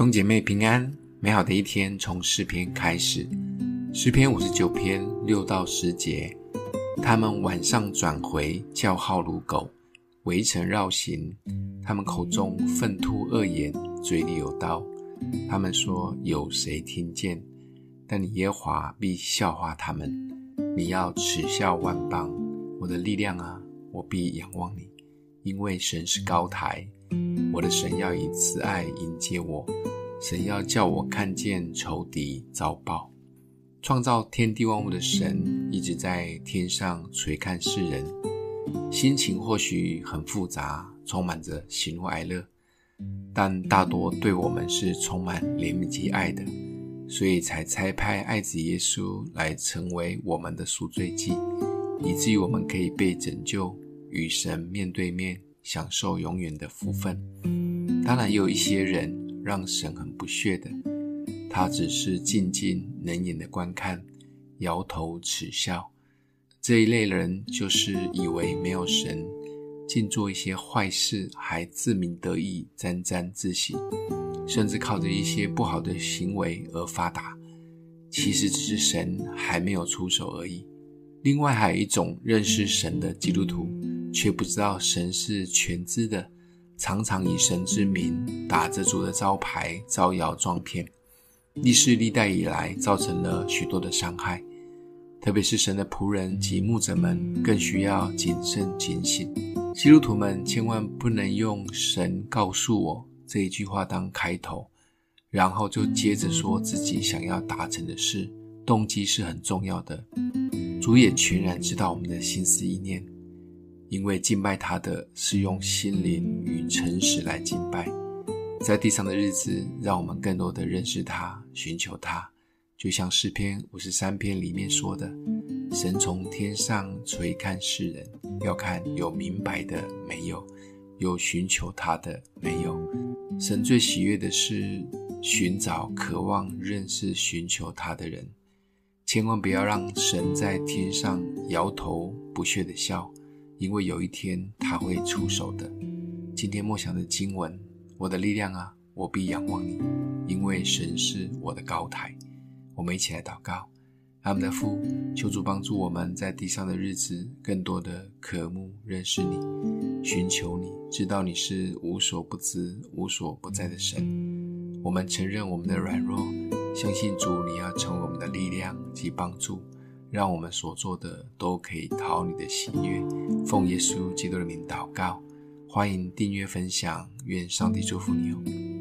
兄姐妹平安，美好的一天从诗篇开始。诗篇五十九篇六到十节，他们晚上转回，叫号如狗，围城绕行。他们口中粪吐恶言，嘴里有刀。他们说：有谁听见？但你耶和华必笑话他们。你要耻笑万邦，我的力量啊，我必仰望你，因为神是高台。我的神要以慈爱迎接我，神要叫我看见仇敌遭报。创造天地万物的神一直在天上垂看世人，心情或许很复杂，充满着喜怒哀乐，但大多对我们是充满怜悯及爱的，所以才差派爱子耶稣来成为我们的赎罪祭，以至于我们可以被拯救，与神面对面。享受永远的福分。当然，也有一些人让神很不屑的，他只是静静冷眼的观看，摇头耻笑。这一类人就是以为没有神，尽做一些坏事，还自鸣得意、沾沾自喜，甚至靠着一些不好的行为而发达。其实只是神还没有出手而已。另外，还有一种认识神的基督徒。却不知道神是全知的，常常以神之名打着主的招牌招摇撞骗，历世历代以来造成了许多的伤害。特别是神的仆人及牧者们，更需要谨慎警醒。基督徒们千万不能用“神告诉我”这一句话当开头，然后就接着说自己想要达成的事。动机是很重要的，主也全然知道我们的心思意念。因为敬拜他的是用心灵与诚实来敬拜，在地上的日子，让我们更多的认识他，寻求他。就像诗篇五十三篇里面说的：“神从天上垂看世人，要看有明白的没有，有寻求他的没有。神最喜悦的是寻找、渴望认识、寻求他的人。千万不要让神在天上摇头不屑地笑。”因为有一天他会出手的。今天默想的经文，我的力量啊，我必仰望你，因为神是我的高台。我们一起来祷告，阿们。的父，求主帮助我们在地上的日子，更多的渴慕认识你，寻求你，知道你是无所不知、无所不在的神。我们承认我们的软弱，相信主，你要成为我们的力量及帮助。让我们所做的都可以讨你的喜悦，奉耶稣基督的名祷告，欢迎订阅分享，愿上帝祝福你哦。